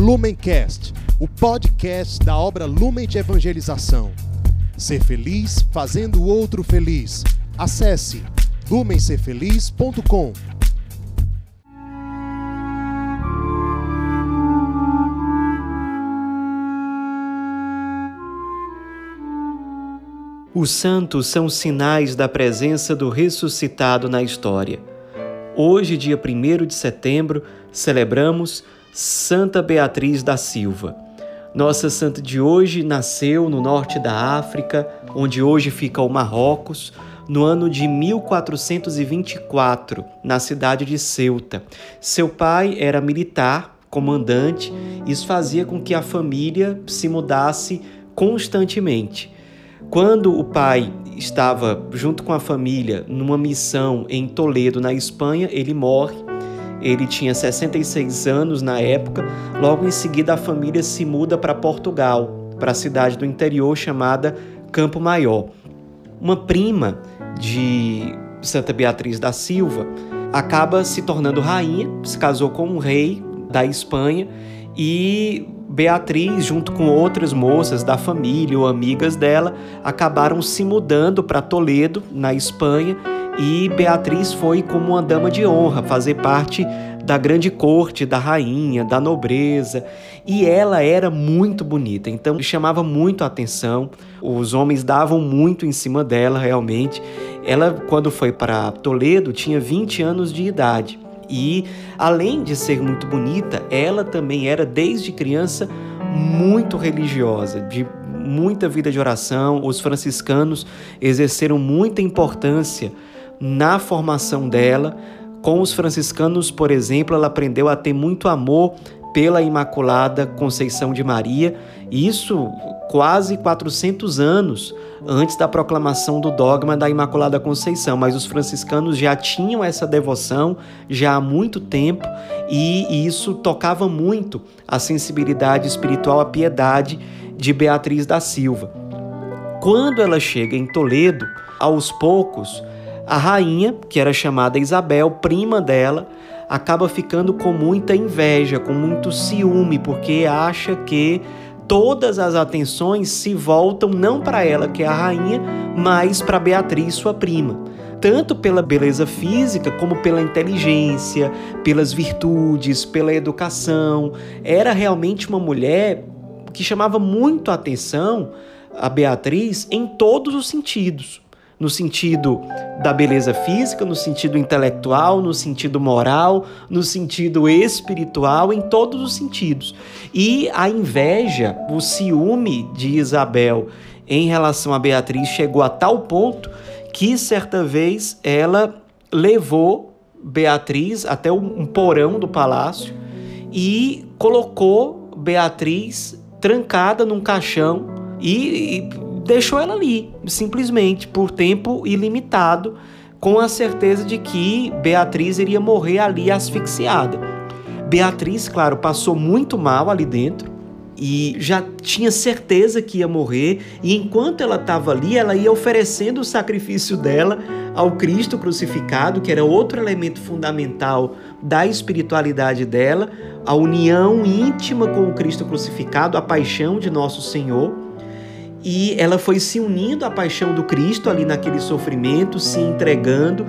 Lumencast, o podcast da obra Lumen de Evangelização. Ser feliz fazendo o outro feliz. Acesse lumencerfeliz.com. Os santos são sinais da presença do ressuscitado na história. Hoje, dia 1 de setembro, celebramos Santa Beatriz da Silva. Nossa santa de hoje nasceu no norte da África, onde hoje fica o Marrocos, no ano de 1424, na cidade de Ceuta. Seu pai era militar, comandante, isso fazia com que a família se mudasse constantemente. Quando o pai estava junto com a família numa missão em Toledo, na Espanha, ele morre. Ele tinha 66 anos na época. Logo em seguida, a família se muda para Portugal, para a cidade do interior chamada Campo Maior. Uma prima de Santa Beatriz da Silva acaba se tornando rainha, se casou com um rei da Espanha e Beatriz, junto com outras moças da família ou amigas dela, acabaram se mudando para Toledo, na Espanha, e Beatriz foi como uma dama de honra, fazer parte da grande corte da rainha, da nobreza, e ela era muito bonita, então chamava muito a atenção. Os homens davam muito em cima dela, realmente. Ela, quando foi para Toledo, tinha 20 anos de idade. E além de ser muito bonita, ela também era desde criança muito religiosa, de muita vida de oração. Os franciscanos exerceram muita importância na formação dela. Com os franciscanos, por exemplo, ela aprendeu a ter muito amor pela Imaculada Conceição de Maria, isso quase 400 anos antes da proclamação do dogma da Imaculada Conceição, mas os franciscanos já tinham essa devoção já há muito tempo e isso tocava muito a sensibilidade espiritual, a piedade de Beatriz da Silva. Quando ela chega em Toledo, aos poucos, a rainha, que era chamada Isabel, prima dela, acaba ficando com muita inveja, com muito ciúme, porque acha que todas as atenções se voltam não para ela, que é a rainha, mas para Beatriz, sua prima. Tanto pela beleza física, como pela inteligência, pelas virtudes, pela educação. Era realmente uma mulher que chamava muito a atenção a Beatriz em todos os sentidos no sentido da beleza física, no sentido intelectual, no sentido moral, no sentido espiritual, em todos os sentidos. E a inveja, o ciúme de Isabel em relação a Beatriz chegou a tal ponto que certa vez ela levou Beatriz até um porão do palácio e colocou Beatriz trancada num caixão e, deixou ela ali, simplesmente, por tempo ilimitado, com a certeza de que Beatriz iria morrer ali asfixiada. Beatriz, claro, passou muito mal ali dentro e já tinha certeza que ia morrer, e enquanto ela estava ali, ela ia oferecendo o sacrifício dela ao Cristo crucificado, que era outro elemento fundamental da espiritualidade dela, a união íntima com o Cristo crucificado, a paixão de nosso Senhor e ela foi se unindo à paixão do Cristo ali naquele sofrimento, se entregando,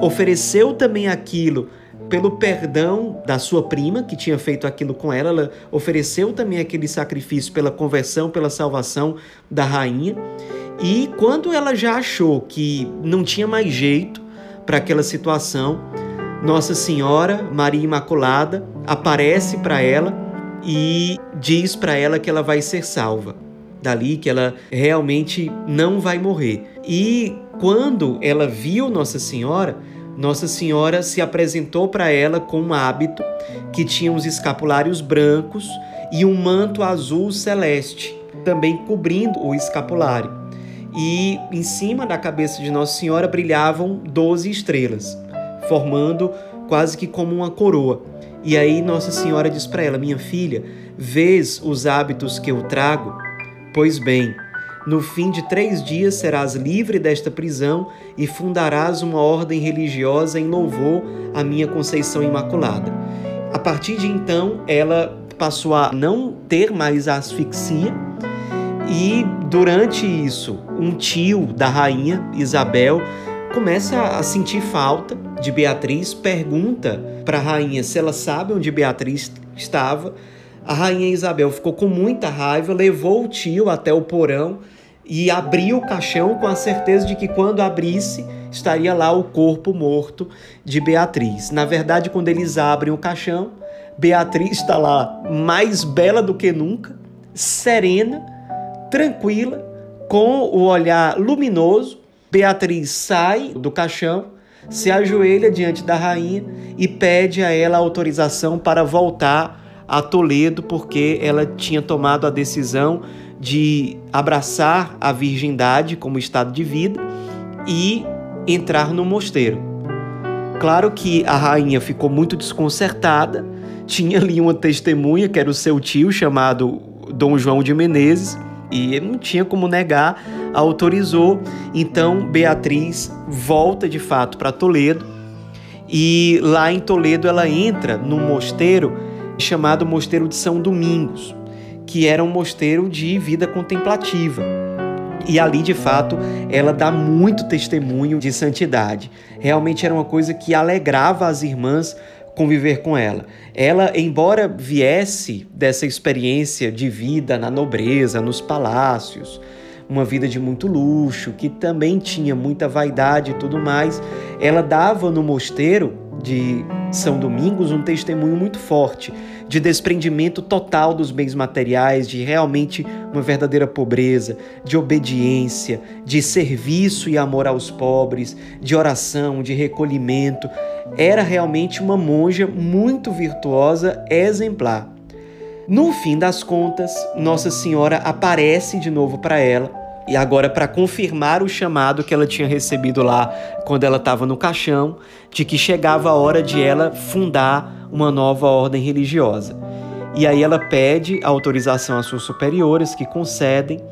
ofereceu também aquilo pelo perdão da sua prima que tinha feito aquilo com ela, ela ofereceu também aquele sacrifício pela conversão, pela salvação da rainha. E quando ela já achou que não tinha mais jeito para aquela situação, Nossa Senhora, Maria Imaculada, aparece para ela e diz para ela que ela vai ser salva dali, que ela realmente não vai morrer. E quando ela viu Nossa Senhora, Nossa Senhora se apresentou para ela com um hábito que tinha os escapulários brancos e um manto azul celeste, também cobrindo o escapulário. E em cima da cabeça de Nossa Senhora brilhavam 12 estrelas, formando quase que como uma coroa. E aí Nossa Senhora diz para ela: Minha filha, vês os hábitos que eu trago? Pois bem, no fim de três dias serás livre desta prisão e fundarás uma ordem religiosa em louvor à minha Conceição Imaculada. A partir de então, ela passou a não ter mais asfixia. E durante isso, um tio da rainha Isabel começa a sentir falta de Beatriz, pergunta para a rainha se ela sabe onde Beatriz estava. A rainha Isabel ficou com muita raiva, levou o tio até o porão e abriu o caixão com a certeza de que quando abrisse estaria lá o corpo morto de Beatriz. Na verdade, quando eles abrem o caixão, Beatriz está lá mais bela do que nunca, serena, tranquila, com o olhar luminoso. Beatriz sai do caixão, se ajoelha diante da rainha e pede a ela autorização para voltar a Toledo, porque ela tinha tomado a decisão de abraçar a virgindade como estado de vida e entrar no mosteiro. Claro que a rainha ficou muito desconcertada, tinha ali uma testemunha, que era o seu tio, chamado Dom João de Menezes, e não tinha como negar, autorizou. Então Beatriz volta de fato para Toledo, e lá em Toledo ela entra num mosteiro chamado Mosteiro de São Domingos que era um mosteiro de vida contemplativa. E ali, de fato, ela dá muito testemunho de santidade. Realmente era uma coisa que alegrava as irmãs conviver com ela. Ela, embora viesse dessa experiência de vida na nobreza, nos palácios, uma vida de muito luxo, que também tinha muita vaidade e tudo mais, ela dava no mosteiro de São Domingos um testemunho muito forte de desprendimento total dos bens materiais, de realmente uma verdadeira pobreza, de obediência, de serviço e amor aos pobres, de oração, de recolhimento. Era realmente uma monja muito virtuosa, exemplar. No fim das contas, Nossa Senhora aparece de novo para ela e agora, para confirmar o chamado que ela tinha recebido lá quando ela estava no caixão, de que chegava a hora de ela fundar uma nova ordem religiosa. E aí ela pede autorização às suas superiores, que concedem,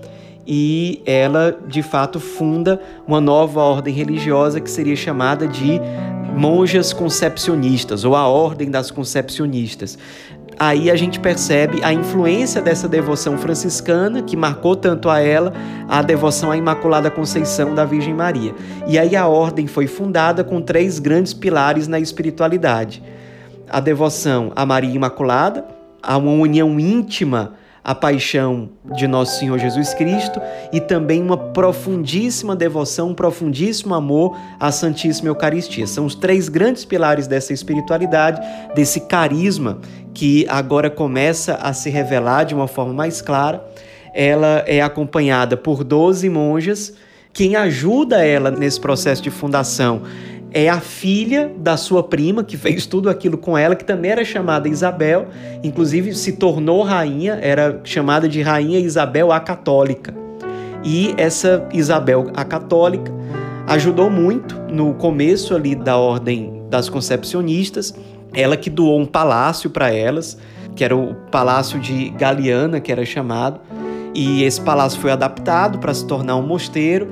e ela de fato funda uma nova ordem religiosa que seria chamada de monjas concepcionistas ou a ordem das concepcionistas aí a gente percebe a influência dessa devoção franciscana, que marcou tanto a ela, a devoção à Imaculada Conceição da Virgem Maria. E aí a ordem foi fundada com três grandes pilares na espiritualidade: a devoção à Maria Imaculada, a uma união íntima a paixão de nosso Senhor Jesus Cristo e também uma profundíssima devoção, um profundíssimo amor à Santíssima Eucaristia. São os três grandes pilares dessa espiritualidade, desse carisma que agora começa a se revelar de uma forma mais clara. Ela é acompanhada por 12 monjas. Quem ajuda ela nesse processo de fundação é a filha da sua prima, que fez tudo aquilo com ela, que também era chamada Isabel, inclusive se tornou rainha, era chamada de Rainha Isabel a Católica. E essa Isabel a Católica ajudou muito no começo ali da ordem das concepcionistas, ela que doou um palácio para elas, que era o Palácio de Galiana, que era chamado, e esse palácio foi adaptado para se tornar um mosteiro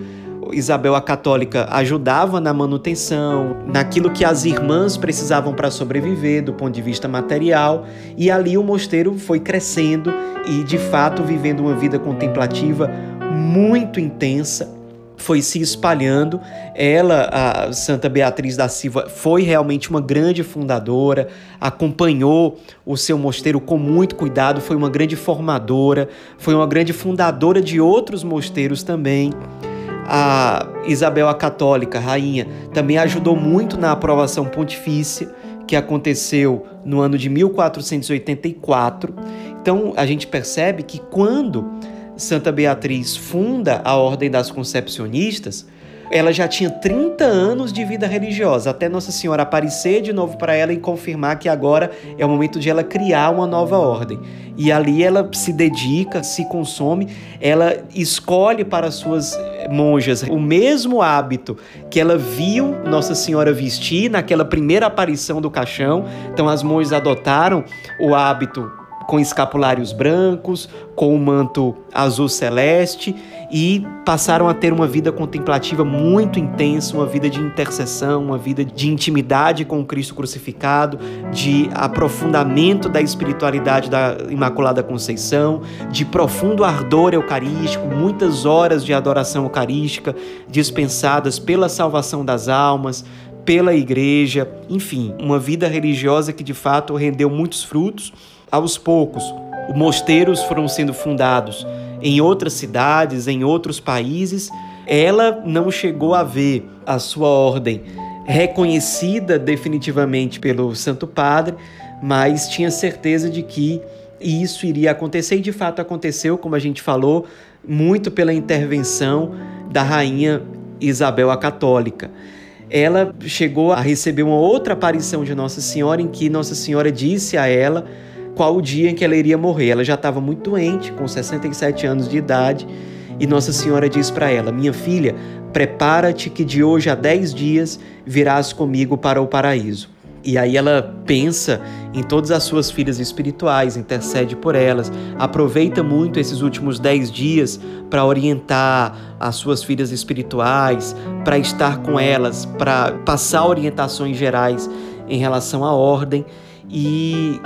Isabel a Católica ajudava na manutenção, naquilo que as irmãs precisavam para sobreviver do ponto de vista material, e ali o mosteiro foi crescendo e de fato vivendo uma vida contemplativa muito intensa, foi se espalhando. Ela, a Santa Beatriz da Silva, foi realmente uma grande fundadora, acompanhou o seu mosteiro com muito cuidado, foi uma grande formadora, foi uma grande fundadora de outros mosteiros também. A Isabel a Católica, rainha, também ajudou muito na aprovação pontifícia que aconteceu no ano de 1484. Então a gente percebe que quando Santa Beatriz funda a Ordem das Concepcionistas, ela já tinha 30 anos de vida religiosa, até Nossa Senhora aparecer de novo para ela e confirmar que agora é o momento de ela criar uma nova ordem. E ali ela se dedica, se consome, ela escolhe para suas monjas o mesmo hábito que ela viu Nossa Senhora vestir naquela primeira aparição do caixão. Então as monjas adotaram o hábito com escapulários brancos, com o manto azul celeste e passaram a ter uma vida contemplativa muito intensa, uma vida de intercessão, uma vida de intimidade com o Cristo crucificado, de aprofundamento da espiritualidade da Imaculada Conceição, de profundo ardor eucarístico, muitas horas de adoração eucarística dispensadas pela salvação das almas, pela igreja, enfim, uma vida religiosa que de fato rendeu muitos frutos. Aos poucos, mosteiros foram sendo fundados em outras cidades, em outros países. Ela não chegou a ver a sua ordem reconhecida definitivamente pelo Santo Padre, mas tinha certeza de que isso iria acontecer e de fato aconteceu, como a gente falou, muito pela intervenção da rainha Isabel a Católica ela chegou a receber uma outra aparição de Nossa Senhora em que Nossa Senhora disse a ela qual o dia em que ela iria morrer. Ela já estava muito doente, com 67 anos de idade, e Nossa Senhora diz para ela: Minha filha, prepara-te que de hoje a 10 dias virás comigo para o paraíso. E aí ela pensa em todas as suas filhas espirituais, intercede por elas, aproveita muito esses últimos dez dias para orientar as suas filhas espirituais, para estar com elas, para passar orientações gerais em relação à ordem. E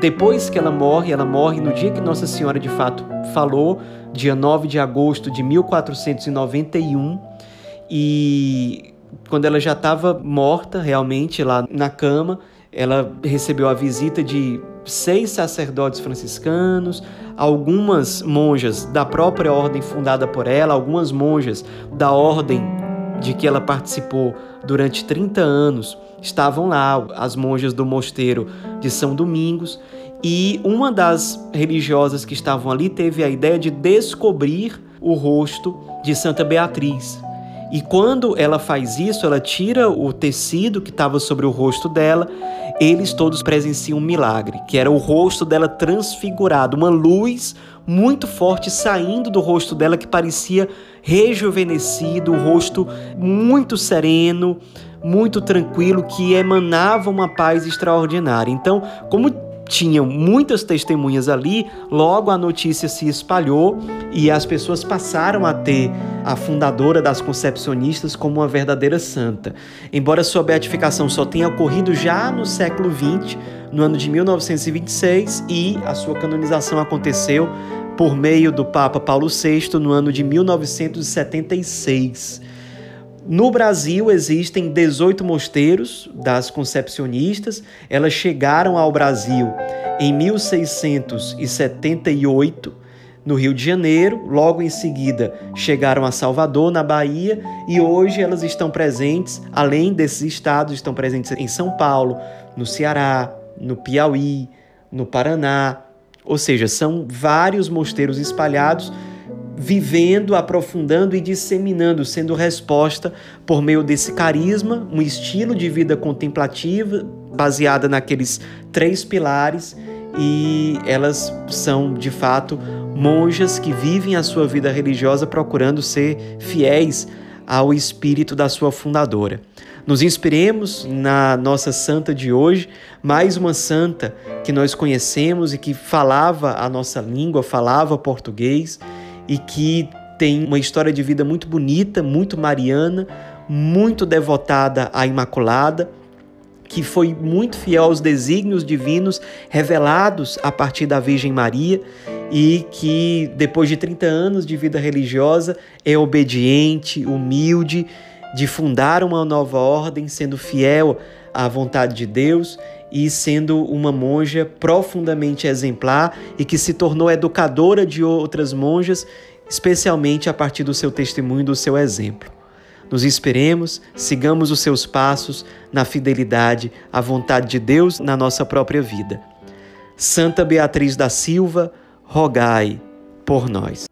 depois que ela morre, ela morre no dia que Nossa Senhora de fato falou, dia 9 de agosto de 1491. E quando ela já estava morta realmente lá na cama, ela recebeu a visita de seis sacerdotes franciscanos, algumas monjas da própria ordem fundada por ela, algumas monjas da ordem de que ela participou durante 30 anos estavam lá, as monjas do mosteiro de São Domingos, e uma das religiosas que estavam ali teve a ideia de descobrir o rosto de Santa Beatriz, e quando ela faz isso, ela tira o tecido que estava sobre o rosto dela, eles todos presenciam um milagre, que era o rosto dela transfigurado, uma luz muito forte saindo do rosto dela que parecia rejuvenescido, o rosto muito sereno, muito tranquilo, que emanava uma paz extraordinária. Então, como tinham muitas testemunhas ali, logo a notícia se espalhou e as pessoas passaram a ter a fundadora das concepcionistas como uma verdadeira santa. Embora sua beatificação só tenha ocorrido já no século XX, no ano de 1926, e a sua canonização aconteceu por meio do Papa Paulo VI no ano de 1976. No Brasil existem 18 mosteiros das concepcionistas. Elas chegaram ao Brasil em 1678, no Rio de Janeiro. Logo em seguida chegaram a Salvador, na Bahia, e hoje elas estão presentes, além desses estados, estão presentes em São Paulo, no Ceará, no Piauí, no Paraná. Ou seja, são vários mosteiros espalhados vivendo, aprofundando e disseminando, sendo resposta por meio desse carisma, um estilo de vida contemplativa baseada naqueles três pilares e elas são de fato monjas que vivem a sua vida religiosa procurando ser fiéis ao espírito da sua fundadora. Nos inspiremos na nossa santa de hoje, mais uma santa que nós conhecemos e que falava a nossa língua, falava português e que tem uma história de vida muito bonita, muito mariana, muito devotada à Imaculada, que foi muito fiel aos desígnios divinos revelados a partir da Virgem Maria e que depois de 30 anos de vida religiosa é obediente, humilde, de fundar uma nova ordem, sendo fiel à vontade de Deus e sendo uma monja profundamente exemplar e que se tornou educadora de outras monjas, especialmente a partir do seu testemunho e do seu exemplo. Nos inspiremos, sigamos os seus passos na fidelidade à vontade de Deus na nossa própria vida. Santa Beatriz da Silva, rogai por nós.